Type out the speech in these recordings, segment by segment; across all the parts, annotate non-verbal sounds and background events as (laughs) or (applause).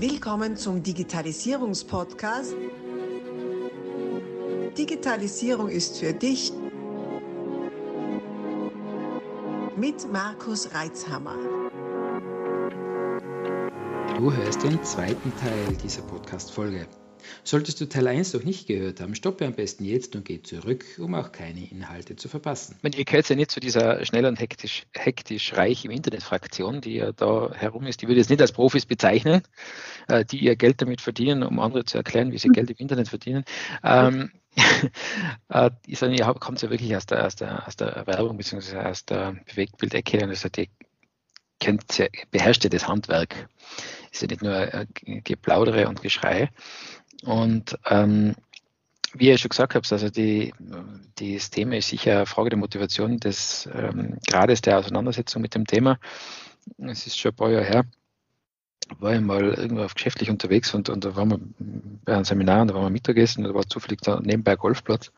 Willkommen zum Digitalisierungspodcast. Digitalisierung ist für dich mit Markus Reitzhammer. Du hörst den zweiten Teil dieser Podcast-Folge. Solltest du Teil 1 noch nicht gehört haben, stoppe am besten jetzt und geh zurück, um auch keine Inhalte zu verpassen. Ich meine, ihr gehört ja nicht zu dieser schnell und hektisch, hektisch reich im Internet-Fraktion, die ja da herum ist. Die würde ich jetzt nicht als Profis bezeichnen, äh, die ihr Geld damit verdienen, um andere zu erklären, wie sie Geld im Internet verdienen. Ähm, (laughs) äh, ihr kommt ja wirklich aus der, aus der, aus der Werbung bzw. aus der Bewegtbildecke und ja, beherrscht ja das Handwerk. Ist ja nicht nur äh, Geplaudere und Geschrei. Und ähm, wie ihr schon gesagt habt, also die, das Thema ist sicher eine Frage der Motivation des ähm, Grades der Auseinandersetzung mit dem Thema. Es ist schon ein paar Jahre her, war ich mal irgendwo auf geschäftlich unterwegs und, und da waren wir bei einem Seminar und da waren wir Mittagessen und da war zufällig da nebenbei ein Golfplatz.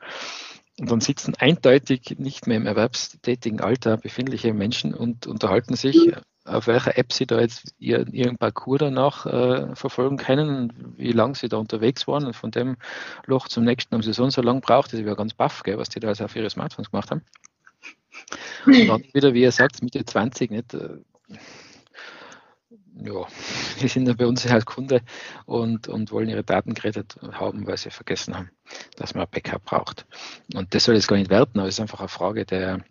Und dann sitzen eindeutig nicht mehr im erwerbstätigen Alter befindliche Menschen und unterhalten sich auf welcher App Sie da jetzt Ihren Parcours danach äh, verfolgen können, wie lange Sie da unterwegs waren. Und von dem Loch zum nächsten haben Sie so und so lange braucht. Das ist ja ganz baff, gell, was die da also auf Ihre Smartphones gemacht haben. Und dann (laughs) wieder, wie er sagt, Mitte 20, nicht? Äh, ja, (laughs) die sind dann bei uns halt Kunde und, und wollen ihre Daten gerettet haben, weil sie vergessen haben, dass man ein Backup braucht. Und das soll jetzt gar nicht werten, aber es ist einfach eine Frage der,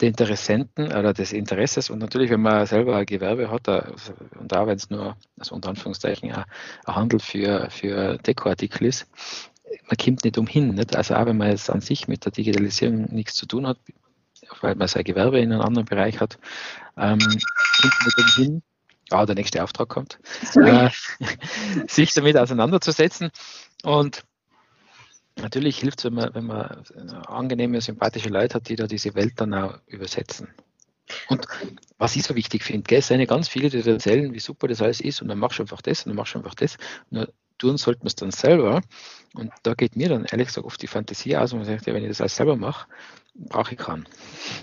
der Interessenten oder des Interesses. Und natürlich, wenn man selber ein Gewerbe hat, also, und da, wenn es nur, also unter Anführungszeichen, ein, ein Handel für, für Dekoartikel ist, man kommt nicht umhin. Nicht? Also auch wenn man jetzt an sich mit der Digitalisierung nichts zu tun hat, weil man sein Gewerbe in einem anderen Bereich hat, ähm, kommt man nicht umhin, ah, der nächste Auftrag kommt, äh, (laughs) sich damit auseinanderzusetzen. Und natürlich hilft es, wenn man, wenn man angenehme, sympathische Leute hat, die da diese Welt dann auch übersetzen. Und was ich so wichtig finde, es sind ganz viele, die erzählen, wie super das alles ist und dann machst du einfach das und dann machst du einfach das. Nur tun sollten wir es dann selber. Und da geht mir dann ehrlich gesagt oft die Fantasie aus und man sagt, ja, wenn ich das alles selber mache, brauche ich keinen.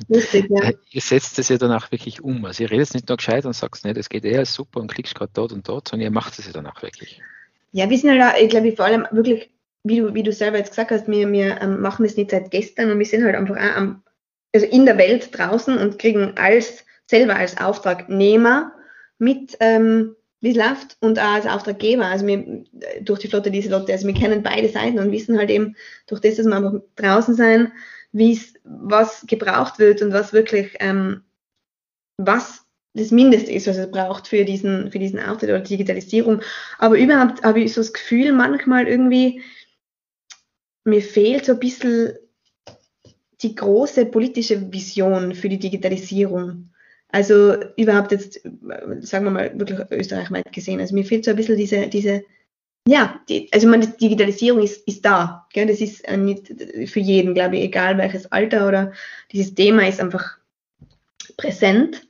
Richtig, ja. (laughs) Ihr setzt es ja dann auch wirklich um. Also ihr redet nicht nur gescheit und sagt, nee, das geht eher super und klickst gerade dort und dort, sondern ihr macht es ja dann auch wirklich. Ja, wir sind halt, auch, ich glaube, vor allem wirklich wie du, wie du selber jetzt gesagt hast, wir, wir ähm, machen das nicht seit gestern und wir sind halt einfach auch am, also in der Welt draußen und kriegen als selber als Auftragnehmer mit, ähm, wie es läuft und auch als Auftraggeber. Also wir, durch die Flotte, diese Lotte, also wir kennen beide Seiten und wissen halt eben durch das, dass wir einfach draußen sein, wie es, was gebraucht wird und was wirklich, ähm, was das Mindeste ist, was es braucht für diesen, für diesen Auftritt oder Digitalisierung. Aber überhaupt habe ich so das Gefühl, manchmal irgendwie, mir fehlt so ein bisschen die große politische Vision für die Digitalisierung. Also überhaupt jetzt, sagen wir mal, wirklich österreichweit gesehen. Also mir fehlt so ein bisschen diese, diese ja, die, also meine Digitalisierung ist, ist da. Gell? Das ist nicht für jeden, glaube ich, egal welches Alter oder dieses Thema ist einfach präsent.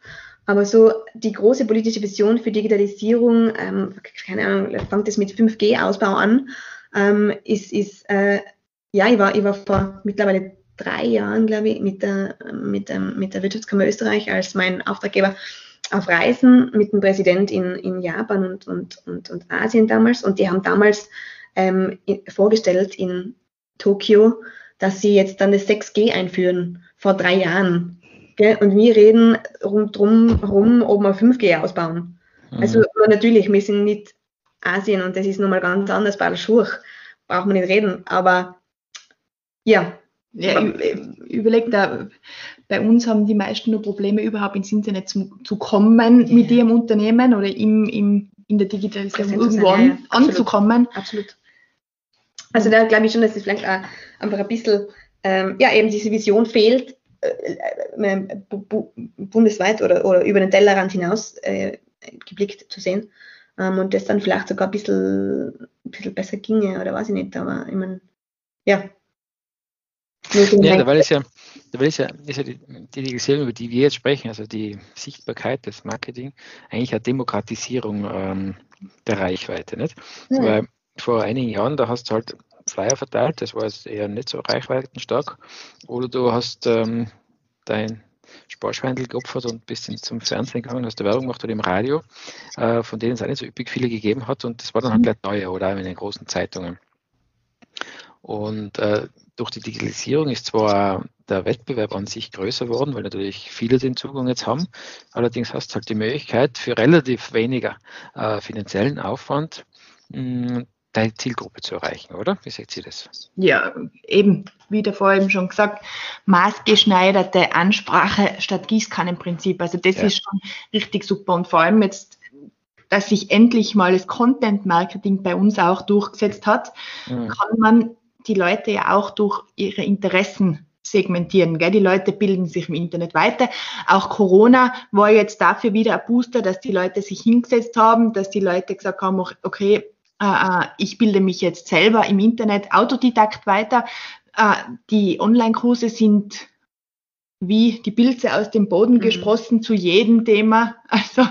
Aber so die große politische Vision für Digitalisierung, ähm, keine Ahnung, fängt es mit 5G-Ausbau an, ähm, ist, ist äh, ja, ich war, ich war vor mittlerweile drei Jahren, glaube ich, mit der, mit, dem, mit der Wirtschaftskammer Österreich als mein Auftraggeber auf Reisen mit dem Präsident in, in Japan und, und, und, und Asien damals. Und die haben damals ähm, vorgestellt in Tokio, dass sie jetzt dann das 6G einführen, vor drei Jahren. Gell? Und wir reden rum, drum herum, ob wir 5G ausbauen. Mhm. Also natürlich, wir sind nicht Asien und das ist nochmal ganz anders bei der Schuhe, braucht man nicht reden. Aber ja. Ja, überleg da, bei uns haben die meisten nur Probleme, überhaupt ins Internet zu, zu kommen ja. mit ihrem Unternehmen oder im, im, in der Digitalisierung irgendwo an, ja, anzukommen. Absolut. Also da glaube ich schon, dass es vielleicht auch einfach ein bisschen, ähm, ja, eben diese Vision fehlt, äh, äh, bundesweit oder, oder über den Tellerrand hinaus äh, geblickt zu sehen. Ähm, und das dann vielleicht sogar ein bisschen, ein bisschen besser ginge oder weiß ich nicht, aber ich meine, ja, ja, da weil es ja, da weil es ja, ist ja die, die Digitalisierung, über die wir jetzt sprechen, also die Sichtbarkeit des Marketing, eigentlich eine Demokratisierung ähm, der Reichweite. Nicht? Ja. Weil vor einigen Jahren, da hast du halt Flyer verteilt, das war jetzt eher nicht so reichweitenstark, oder du hast ähm, dein Sparschweindel geopfert und bist zum Fernsehen gegangen, hast du Werbung gemacht oder im Radio, äh, von denen es auch nicht so üppig viele gegeben hat und das war dann halt mhm. gleich neue oder auch in den großen Zeitungen. Und äh, durch die Digitalisierung ist zwar der Wettbewerb an sich größer geworden, weil natürlich viele den Zugang jetzt haben. Allerdings hast du halt die Möglichkeit, für relativ weniger äh, finanziellen Aufwand mh, hm, deine Zielgruppe zu erreichen, oder? Wie seht ihr das? Ja, eben, wie der vorhin schon gesagt, maßgeschneiderte Ansprache statt Gießkannenprinzip. Also das ja. ist schon richtig super. Und vor allem jetzt dass sich endlich mal das Content Marketing bei uns auch durchgesetzt hat, mhm. kann man die Leute ja auch durch ihre Interessen segmentieren. Gell? Die Leute bilden sich im Internet weiter. Auch Corona war jetzt dafür wieder ein Booster, dass die Leute sich hingesetzt haben, dass die Leute gesagt haben, okay, äh, äh, ich bilde mich jetzt selber im Internet autodidakt weiter. Äh, die Online-Kurse sind wie die Pilze aus dem Boden mhm. gesprossen zu jedem Thema. (laughs) Also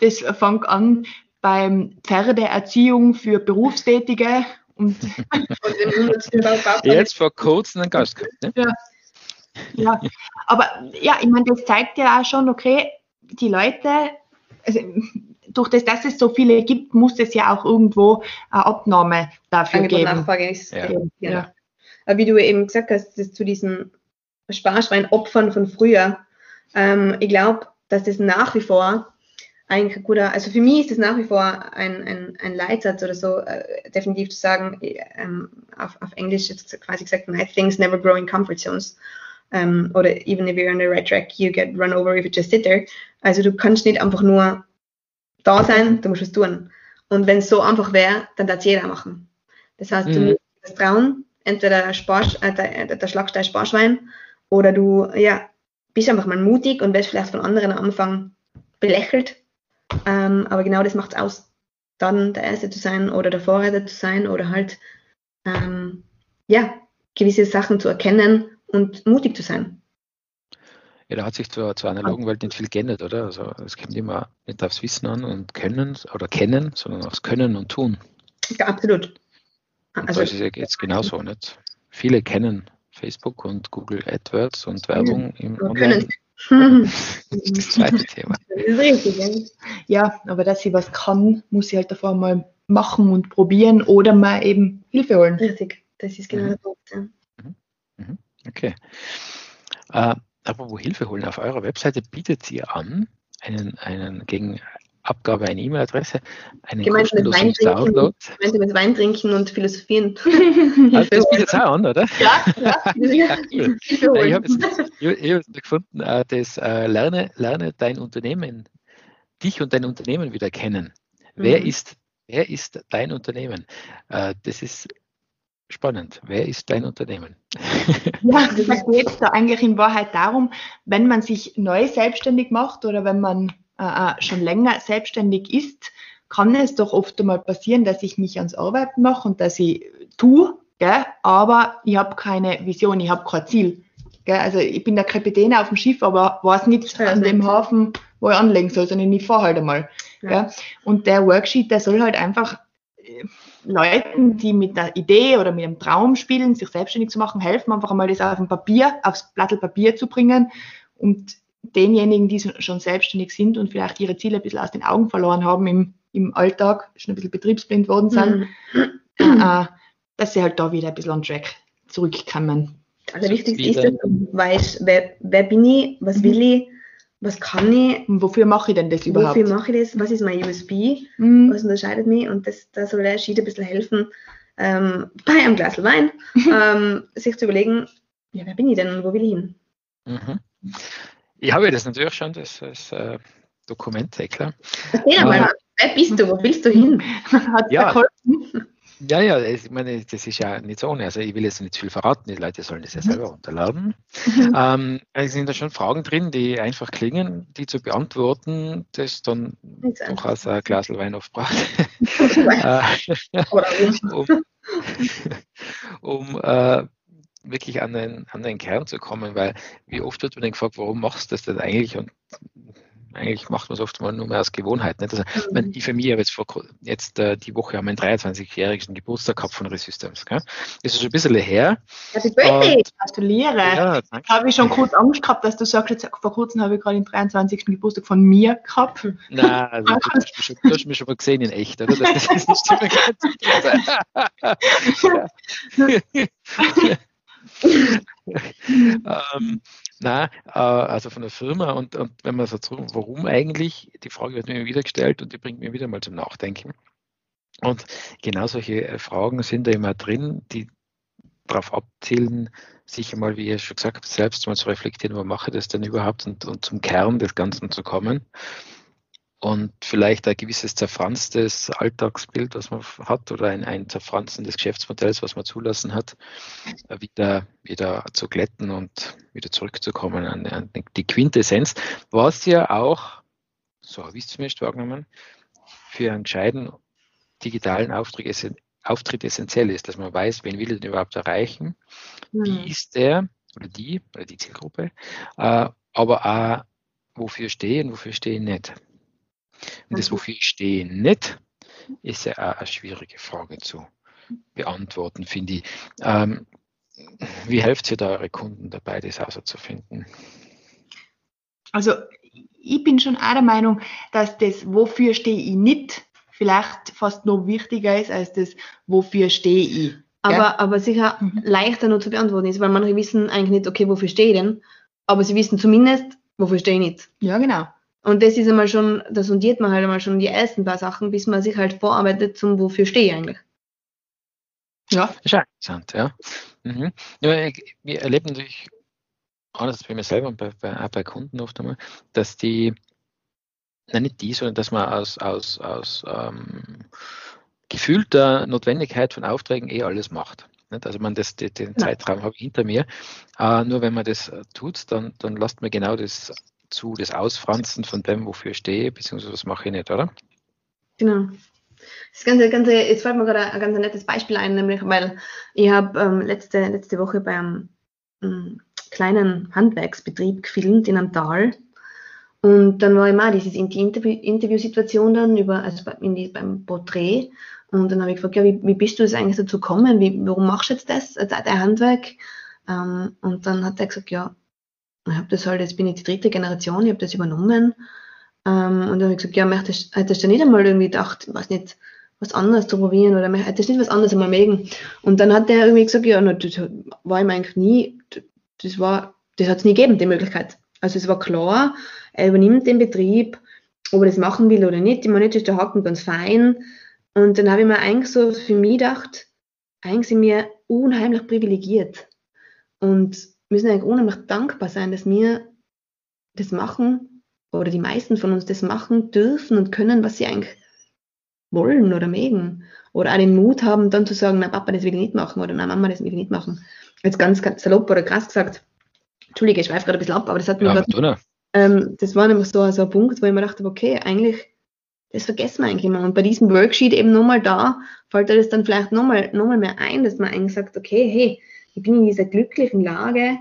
das fängt an beim Pferdeerziehung für Berufstätige und, (laughs) Jetzt vor kurzem einen Gast gehabt. Ne? Ja. ja, aber ja, ich meine, das zeigt ja auch schon, okay, die Leute, also durch das, dass es so viele gibt, muss es ja auch irgendwo eine Abnahme dafür Angebot geben. Nachfrage ist, ja. Genau. Ja. Aber wie du eben gesagt hast, das zu diesen Sparschwein-Opfern von früher, ähm, ich glaube, dass das nach wie vor ein guter, also für mich ist es nach wie vor ein, ein, ein Leitsatz oder so, äh, definitiv zu sagen, ähm, auf, auf Englisch jetzt quasi gesagt, nice things never grow in comfort zones. Ähm, oder even if you're on the right track, you get run over if you just sit there. Also du kannst nicht einfach nur da sein, du musst was tun. Und wenn es so einfach wäre, dann darf es jeder machen. Das heißt, mhm. du musst das trauen, entweder Sparsch, äh, der, der schlagst dein Sparschwein oder du ja, bist einfach mal mutig und wirst vielleicht von anderen am Anfang belächelt ähm, aber genau das macht es aus, dann der Erste zu sein oder der Vorreiter zu sein oder halt ähm, ja, gewisse Sachen zu erkennen und mutig zu sein. Ja, da hat sich zur, zur analogen Welt nicht viel geändert, oder? Also es kommt immer nicht aufs Wissen an und Können oder Kennen, sondern aufs Können und Tun. Ja, absolut. Und also, das ist ja jetzt genauso, nicht? Viele kennen Facebook und Google AdWords und Werbung im Online. (laughs) das zweite (laughs) Thema. Ja, aber dass sie was kann, muss sie halt davor mal machen und probieren oder mal eben Hilfe holen. Richtig, das ist genau mhm. der Punkt. Ja. Mhm. Mhm. Okay. Äh, apropos Hilfe holen, auf eurer Webseite bietet ihr an, einen, einen gegen Abgabe einer E-Mail-Adresse, einen gemeinsames Wein Download. Gemeinsames Wein trinken und philosophieren. also das bietet auch an, oder? Ja, ja. (laughs) ja cool. Ich habe jetzt, gefunden, äh, das äh, lerne, lerne dein Unternehmen, dich und dein Unternehmen wieder kennen. Mhm. Wer, ist, wer ist dein Unternehmen? Äh, das ist spannend. Wer ist dein Unternehmen? Ja, das geht da eigentlich in Wahrheit darum, wenn man sich neu selbstständig macht oder wenn man äh, schon länger selbstständig ist, kann es doch oft einmal passieren, dass ich mich ans Arbeiten mache und dass ich tue, gell, aber ich habe keine Vision, ich habe kein Ziel. Gell. Also ich bin der Kapitän auf dem Schiff, aber weiß nicht an dem Hafen, wo ich anlegen soll, sondern ich fahre halt einmal. Ja. Gell. Und der Worksheet, der soll halt einfach äh, Leuten, die mit einer Idee oder mit einem Traum spielen, sich selbstständig zu machen, helfen, einfach einmal das auf dem Papier, aufs Blatt Papier zu bringen und denjenigen, die schon selbstständig sind und vielleicht ihre Ziele ein bisschen aus den Augen verloren haben im, im Alltag, schon ein bisschen betriebsblind worden sind, mhm. (clears throat) äh, dass sie halt da wieder ein bisschen on track zurückkommen. Also wichtig ist, dass du weißt, wer, wer bin ich, was will ich, was kann ich. Und wofür mache ich denn das überhaupt? Wofür mache ich das? Was ist mein USB? Mhm. Was unterscheidet mich? Und das, da soll der Schied ein bisschen helfen, ähm, bei einem Glas Wein, (laughs) ähm, sich zu überlegen, ja, wer bin ich denn und wo will ich hin? Mhm. Ich habe das natürlich schon, das, das äh, Dokument, eh klar. Erzähl mal, äh, wer bist du, wo willst du hin? (laughs) Hat ja, ja, ja, ich meine, das ist ja nicht so ohne. Also ich will jetzt nicht viel verraten, die Leute sollen das ja mhm. selber runterladen. Mhm. Ähm, es sind da schon Fragen drin, die einfach klingen, die zu beantworten, das dann durchaus ein Glas Wein aufbraucht. (laughs) Äh, (laughs) um, um äh, wirklich an den, an den Kern zu kommen, weil wie oft wird man dann gefragt, warum machst du das denn eigentlich? Und eigentlich macht man es oft mal nur mehr aus Gewohnheit. Nicht? Also, ich meine, die Familie habe jetzt, vor, jetzt äh, die Woche haben wir einen 23-jährigen Geburtstag gehabt von Resistance. Gell? Das ist schon ein bisschen her. Happy Birthday! Gratuliere! Ja, habe ich schon kurz Angst gehabt, dass du sagst, jetzt, vor kurzem habe ich gerade den 23. Geburtstag von mir gehabt. Nein, also, du, hast mich schon, du hast mich schon mal gesehen in echt, oder? Das, das ist nicht (laughs) (laughs) (laughs) ähm, na, äh, also von der Firma und, und wenn man so zurück, warum eigentlich, die Frage wird mir wieder gestellt und die bringt mir wieder mal zum Nachdenken. Und genau solche äh, Fragen sind da immer drin, die darauf abzielen, sich einmal, wie ihr schon gesagt habt, selbst mal zu reflektieren, wo mache ich das denn überhaupt und, und zum Kern des Ganzen zu kommen und vielleicht ein gewisses zerfranstes Alltagsbild, was man hat, oder ein, ein Zerfranzen des Geschäftsmodells, was man zulassen hat, wieder, wieder zu glätten und wieder zurückzukommen an, an die Quintessenz, was ja auch, so habe ich es zumindest wahrgenommen, für einen gescheiten digitalen Auftritt, Auftritt essentiell ist, dass man weiß, wen will er denn überhaupt erreichen, mhm. wie ist der oder die oder die Zielgruppe, äh, aber auch, wofür stehe und wofür stehe ich nicht. Und das, mhm. wofür ich stehe, nicht, ist ja auch eine schwierige Frage zu beantworten, finde ich. Ähm, wie helft ihr da eure Kunden dabei, das herauszufinden? Also ich bin schon auch der Meinung, dass das, wofür stehe ich nicht, vielleicht fast noch wichtiger ist als das, wofür stehe ich. Aber, aber sicher mhm. leichter nur zu beantworten ist, weil manche wissen eigentlich nicht, okay, wofür stehe ich denn? Aber sie wissen zumindest, wofür stehe ich nicht. Ja, genau. Und das ist einmal schon, da sondiert man halt einmal schon die ersten paar Sachen, bis man sich halt vorarbeitet zum wofür stehe ich eigentlich. Ja. Das ist ja interessant, ja. Mhm. ja wir erleben natürlich, anders bei mir selber und bei, bei, auch bei Kunden oft einmal, dass die, nein, nicht die, sondern dass man aus, aus, aus ähm, gefühlter Notwendigkeit von Aufträgen eh alles macht. Also man das, den, den Zeitraum habe ich hinter mir. Äh, nur wenn man das tut, dann, dann lasst man genau das zu, das Ausfranzen von dem, wofür ich stehe, beziehungsweise was mache ich nicht, oder? Genau. Das ganze, ganze, jetzt fällt mir gerade ein ganz nettes Beispiel ein, nämlich weil ich habe ähm, letzte, letzte Woche bei einem ähm, kleinen Handwerksbetrieb gefilmt in einem Tal. Und dann war immer dieses die Interview, Interviewsituation dann über, also in die, beim Porträt. Und dann habe ich gefragt, ja, wie, wie bist du das eigentlich dazu gekommen? Wie, warum machst du jetzt das, äh, dein Handwerk? Ähm, und dann hat er gesagt, ja, ich habe das halt, jetzt bin ich die dritte Generation, ich habe das übernommen. Ähm, und dann habe ich gesagt, ja, möchtest, hättest du nicht einmal irgendwie gedacht, was nicht, was anderes zu probieren oder hättest nicht was anderes einmal mögen? Und dann hat der irgendwie gesagt, ja, no, das war ihm eigentlich nie, das war, das hat es nie gegeben, die Möglichkeit. Also es war klar, er übernimmt den Betrieb, ob er das machen will oder nicht. Ich meine, ist der Haken ganz fein. Und dann habe ich mir eigentlich so für mich gedacht, eigentlich sind wir unheimlich privilegiert. Und müssen eigentlich unheimlich dankbar sein, dass wir das machen oder die meisten von uns das machen dürfen und können, was sie eigentlich wollen oder mögen. Oder auch den Mut haben, dann zu sagen, na Papa, das will ich nicht machen oder na Mama, das will ich nicht machen. Jetzt ganz, ganz salopp oder krass gesagt, Entschuldige, ich schweife gerade ein bisschen ab, aber das hat mir ja, grad, ähm, das war nämlich so, so ein Punkt, wo ich mir dachte, okay, eigentlich, das vergessen wir eigentlich immer. Und bei diesem Worksheet eben nochmal da, fällt dir das dann vielleicht nochmal noch mal mehr ein, dass man eigentlich sagt, okay, hey, ich bin in dieser glücklichen Lage,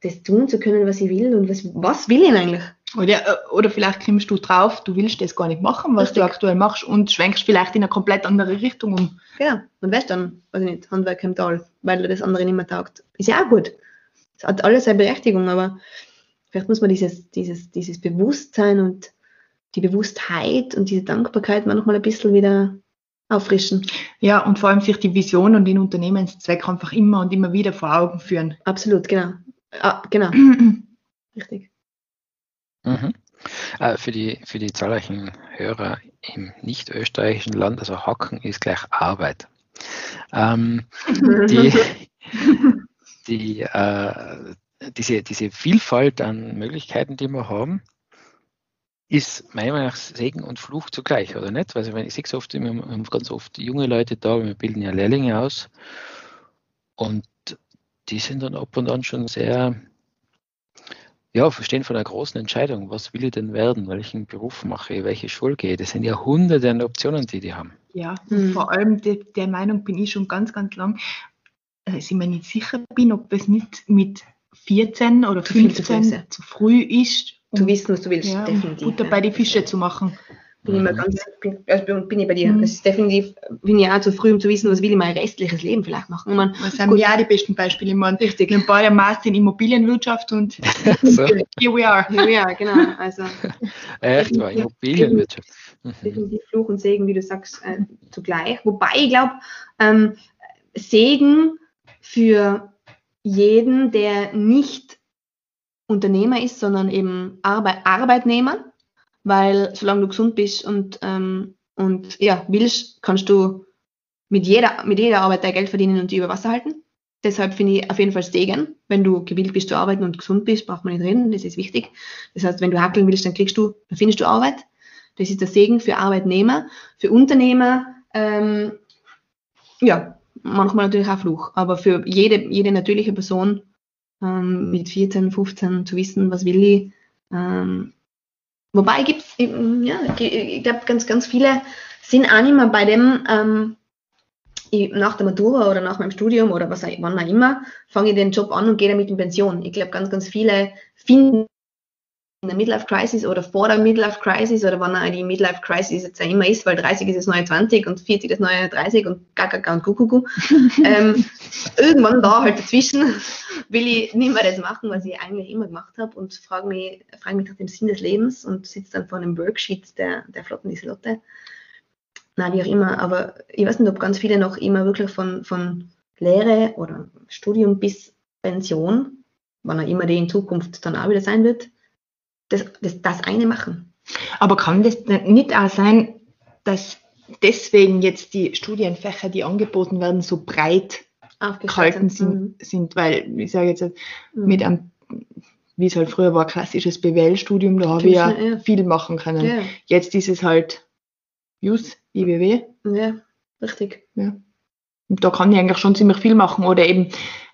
das tun zu können, was ich will und was, was will ich eigentlich? Oder, äh, oder vielleicht kommst du drauf, du willst das gar nicht machen, was Richtig. du aktuell machst und schwenkst vielleicht in eine komplett andere Richtung um. Genau, und weißt dann, weiß ich nicht, Handwerk im Tal, weil das andere nicht mehr taugt. Ist ja auch gut. Es hat alles seine Berechtigung, aber vielleicht muss man dieses, dieses, dieses Bewusstsein und die Bewusstheit und diese Dankbarkeit manchmal ein bisschen wieder auffrischen. Ja, und vor allem sich die Vision und den Unternehmenszweck einfach immer und immer wieder vor Augen führen. Absolut, genau. Ah, genau. (clears throat) Richtig. Mhm. Äh, für, die, für die zahlreichen Hörer im nicht österreichischen Land, also Hacken ist gleich Arbeit. Ähm, (laughs) die, die, äh, diese, diese Vielfalt an Möglichkeiten, die wir haben, ist meiner Meinung nach Segen und Fluch zugleich, oder nicht? Also wenn ich sehe oft, wir haben ganz oft junge Leute da, wir bilden ja Lehrlinge aus und die sind dann ab und an schon sehr, ja, verstehen von einer großen Entscheidung. Was will ich denn werden? Welchen Beruf mache ich? Welche Schule gehe ich? Das sind ja hunderte an Optionen, die die haben. Ja, mhm. vor allem de, der Meinung bin ich schon ganz, ganz lang, dass ich mir nicht sicher bin, ob das nicht mit 14 oder 15 zu früh, zu früh ist, zu wissen, was du willst. Ja, definitiv. Butter ja. bei die Fische zu machen. Bin, ich mal Mhm. ganz, bin, also bin ich bei dir. Mhm. Es ist definitiv, bin ich auch zu früh, um zu wissen, was will ich mein restliches Leben vielleicht machen. Ich meine, Das sind Gut. ja die besten Beispiele. Ich meine, richtig. wir haben beide Master in Immobilienwirtschaft und (laughs) So, here we are. Ja, genau. Also (laughs) echt war Immobilienwirtschaft. Mhm. definitiv Fluch und Segen, wie du sagst, äh, zugleich. Wobei ich glaube, ähm, Segen für jeden, der nicht Unternehmer ist, sondern eben Arbe Arbeitnehmer, weil solange du gesund bist und, ähm, und ja, willst, kannst du mit jeder, mit jeder Arbeit dein Geld verdienen und die über Wasser halten. Deshalb finde ich auf jeden Fall Segen. Wenn du gewillt bist zu arbeiten und gesund bist, braucht man nicht reden, das ist wichtig. Das heißt, wenn du hackeln willst, dann kriegst du, dann findest du Arbeit. Das ist der Segen für Arbeitnehmer. Für Unternehmer, ähm, ja, manchmal natürlich auch Fluch. Aber für jede, jede natürliche Person ähm, mit 14, 15 zu wissen, was will ich. Ähm, wobei gibt es, ja, ich glaube, ganz, ganz viele sind auch mehr bei dem, ähm, ich, nach der Matura oder nach meinem Studium oder was auch, wann auch immer, fange ich den Job an und gehe damit in Pension. Ich glaube, ganz, ganz viele finden in der Midlife Crisis oder vor der Midlife Crisis oder wann die Midlife Crisis jetzt ja immer ist, weil 30 ist das neue 20 und 40 das neue 30 und Gagaka und Kuckucku. (laughs) ähm, irgendwann da halt dazwischen will ich nicht mehr das machen, was ich eigentlich immer gemacht habe und frage mich, frage mich nach dem Sinn des Lebens und sitze dann vor einem Worksheet der, der Flotten Lieselotte. Na, wie auch immer, aber ich weiß nicht, ob ganz viele noch immer wirklich von, von Lehre oder Studium bis Pension, wann auch immer die in Zukunft dann auch wieder sein wird, das, das, das eine machen. Aber kann das nicht auch sein, dass deswegen jetzt die Studienfächer, die angeboten werden, so breit gehalten sind, sind? Weil, ich sage jetzt, Mhm. mit einem, wie es halt früher war, klassisches BWL-Studium, da habe ich ja Ja. viel machen können. Ja, Jetzt ist es halt JUS, IBW. ja, richtig. Und da kann ich eigentlich schon ziemlich viel machen. Oder eben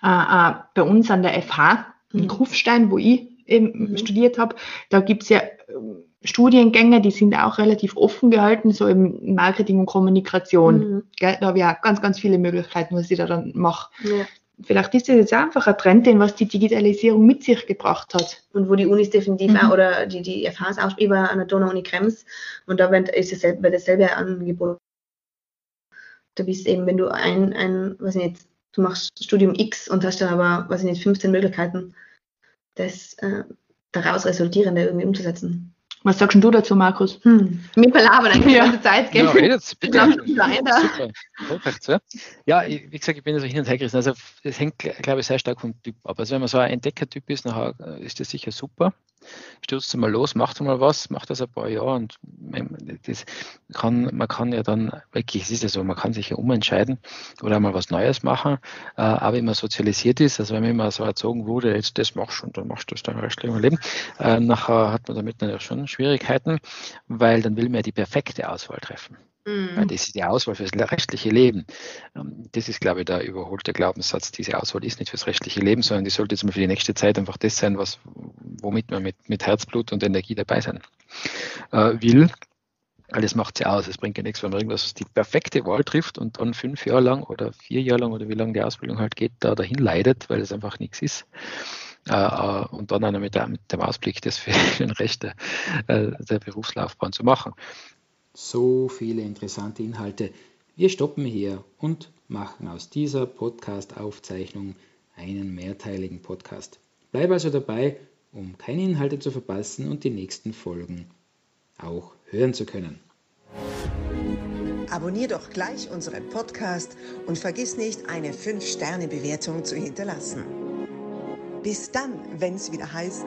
äh, äh, bei uns an der FH in Mhm. Kufstein, wo ich eben Mhm. studiert habe, da gibt es ja ähm, Studiengänge, die sind auch relativ offen gehalten, so im Marketing und Kommunikation. Mhm. Gell? Da habe ich auch ganz, ganz viele Möglichkeiten, was ich da dann mache. Ja. Vielleicht ist das jetzt einfach ein Trend, den was die Digitalisierung mit sich gebracht hat. Und wo die Unis definitiv Mhm. auch, oder die, die FHs auch über an der Donau-Uni Krems, und da wird, ist dasselbe, wird dasselbe Angebot. Du bist eben, wenn du ein, ein, weiß ich nicht, du machst Studium X und hast dann aber, weiß ich nicht, 15 Möglichkeiten, das äh, daraus resultierende irgendwie umzusetzen. Was sagst du dazu, Markus? Hm. Wir verlabern eigentlich Ja. die ganze Zeit, gell? Ja, redet bitte. Super, perfekt. Ja, ich, wie gesagt, ich bin so hin und her gerissen. Also es hängt, glaube ich, sehr stark vom Typ ab. Also wenn man so ein Entdeckertyp ist, nachher ist das sicher super. Stürzt mal los, macht mal was, macht das ein paar Jahre und man- das kann, man kann ja dann wirklich, es ist ja so, man kann sich ja umentscheiden oder mal was Neues machen, äh, aber wenn man sozialisiert ist, also wenn man so erzogen wurde, jetzt das machst du und dann machst du das dein restlichen Leben, äh, nachher hat man damit natürlich schon Schwierigkeiten, weil dann will man ja die perfekte Auswahl treffen. Weil Hm. das ist die Auswahl fürs restliche Leben. Ähm, Das ist, glaube ich, der überholte Glaubenssatz. Diese Auswahl ist nicht fürs restliche Leben, sondern die sollte jetzt mal für die nächste Zeit einfach das sein, was, womit man mit, mit Herzblut und Energie dabei sein äh, will. Weil das macht sie aus. Es bringt ja nichts, wenn man irgendwas die perfekte Wahl trifft und dann fünf Jahre lang oder vier Jahre lang oder wie lange die Ausbildung halt geht, da dahin leidet, weil es einfach nichts ist. Äh, äh, und dann einer mit, der, mit dem Ausblick, das für (laughs) den Rest der, äh, der Berufslaufbahn zu machen. So viele interessante Inhalte. Wir stoppen hier und machen aus dieser Podcast-Aufzeichnung einen mehrteiligen Podcast. Bleib also dabei, um keine Inhalte zu verpassen und die nächsten Folgen auch hören zu können. Abonnier doch gleich unseren Podcast und vergiss nicht, eine 5-Sterne-Bewertung zu hinterlassen. Bis dann, wenn es wieder heißt,